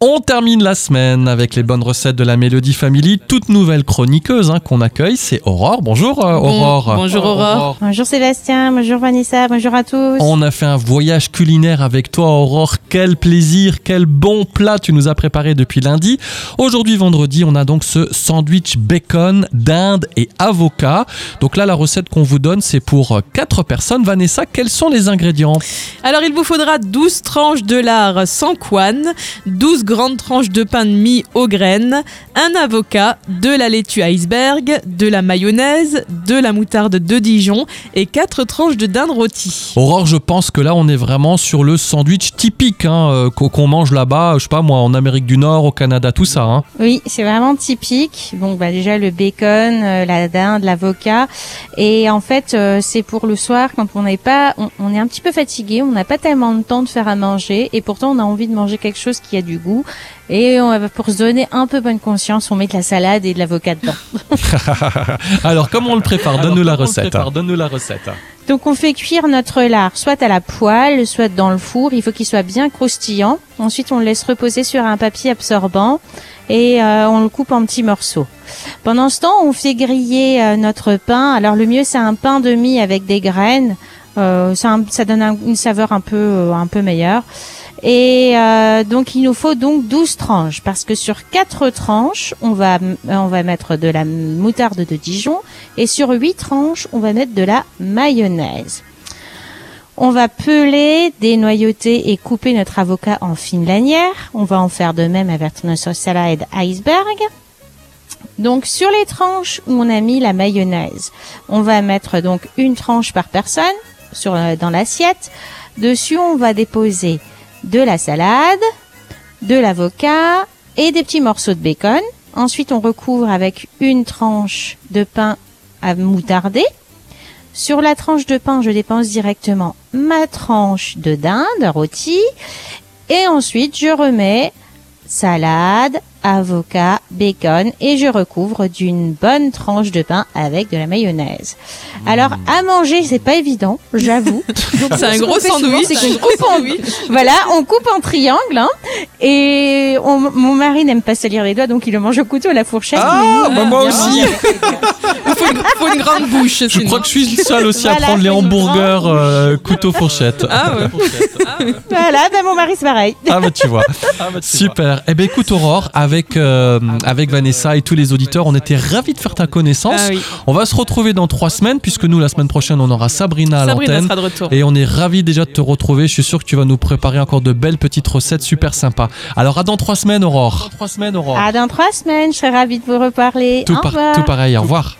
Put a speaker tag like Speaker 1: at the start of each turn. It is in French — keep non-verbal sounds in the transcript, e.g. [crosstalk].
Speaker 1: On termine la semaine avec les bonnes recettes de la Mélodie Family. Toute nouvelle chroniqueuse hein, qu'on accueille, c'est Aurore. Bonjour euh, Aurore.
Speaker 2: bonjour Aurore.
Speaker 3: Bonjour Sébastien, bonjour Vanessa, bonjour à tous.
Speaker 1: On a fait un voyage culinaire avec toi Aurore. Quel plaisir, quel bon plat tu nous as préparé depuis lundi. Aujourd'hui vendredi, on a donc ce sandwich bacon, dinde et avocat. Donc là, la recette qu'on vous donne, c'est pour 4 personnes. Vanessa, quels sont les ingrédients?
Speaker 2: Alors il vous faudra 12 tranches de lard sans couenne, 12 grandes tranches de pain de mie aux graines, un avocat, de la laitue iceberg, de la mayonnaise, de la moutarde de Dijon et 4 tranches de dinde rôtie.
Speaker 1: Aurore, je pense que là, on est vraiment sur le sandwich typique hein, euh, qu'on mange là-bas, je sais pas moi, en Amérique du Nord, au Canada, tout ça. hein.
Speaker 3: Oui, c'est vraiment typique. Bon, bah déjà le bacon, euh, la dinde, l'avocat, et en fait euh, c'est pour le soir quand on n'est pas, on, on est un petit peu fatigué, on n'a pas tellement de temps de faire à manger, et pourtant on a envie de manger quelque chose qui a du goût, et on, va- pour se donner un peu bonne conscience, on met de la salade et de l'avocat dedans. [laughs]
Speaker 1: Alors, comment on le prépare Donne-nous la Donne-nous la recette.
Speaker 3: Donc on fait cuire notre lard soit à la poêle, soit dans le four. Il faut qu'il soit bien croustillant. Ensuite on le laisse reposer sur un papier absorbant et euh, on le coupe en petits morceaux. Pendant ce temps on fait griller euh, notre pain. Alors le mieux c'est un pain de mie avec des graines. Euh, ça, ça donne un- une saveur un peu euh, un peu meilleure. Et euh, donc il nous faut donc 12 tranches parce que sur 4 tranches, on va on va mettre de la moutarde de Dijon et sur 8 tranches, on va mettre de la mayonnaise. On va peler, dénoyauter et couper notre avocat en fines lanières. On va en faire de même avec notre salade iceberg. Donc sur les tranches où on a mis la mayonnaise, on va mettre donc une tranche par personne sur euh, dans l'assiette. Dessus, on va déposer de la salade, de l'avocat et des petits morceaux de bacon. Ensuite, on recouvre avec une tranche de pain à moutarder. Sur la tranche de pain, je dépense directement ma tranche de dinde rôtie. Et ensuite, je remets salade, avocat, bacon et je recouvre d'une bonne tranche de pain avec de la mayonnaise. Alors, à manger, c'est pas évident, j'avoue. [laughs] Donc,
Speaker 2: C'est un gros
Speaker 3: souvent,
Speaker 2: sandwich.
Speaker 3: c'est qu'on coupe en- voilà, on coupe en triangle, hein, et on- mon mari n'aime pas salir les doigts, donc il le mange au couteau à la fourchette.
Speaker 1: Ah,
Speaker 3: nous,
Speaker 1: bah
Speaker 3: on
Speaker 1: moi aussi.
Speaker 2: Il faut une, faut une grande bouche.
Speaker 1: Je crois que je suis seul aussi à prendre les hamburgers euh, couteau fourchette.
Speaker 2: Ah ouais.
Speaker 3: Voilà, ben mon mari c'est pareil. [laughs]
Speaker 1: Ah bah tu vois. Super. Eh ben écoute Aurore, avec euh, avec Vanessa et tous les auditeurs, on était ravis de faire ta connaissance.
Speaker 2: Ah oui.
Speaker 1: On va se retrouver dans trois semaines puisque nous la semaine prochaine on aura Sabrina à
Speaker 2: Sabrina
Speaker 1: l'antenne.
Speaker 2: sera de retour.
Speaker 1: Et on est ravis déjà de te retrouver. Je suis sûr que tu vas nous préparer encore de belles petites recettes super sympas. Alors à dans trois semaines Aurore. Dans trois semaines Aurore.
Speaker 3: À dans trois semaines, je serai ravie de vous reparler.
Speaker 1: tout,
Speaker 3: Au
Speaker 1: par-
Speaker 3: revoir.
Speaker 1: tout pareil. Au revoir.